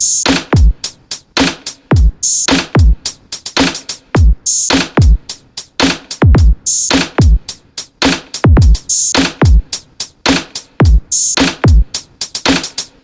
Thanks.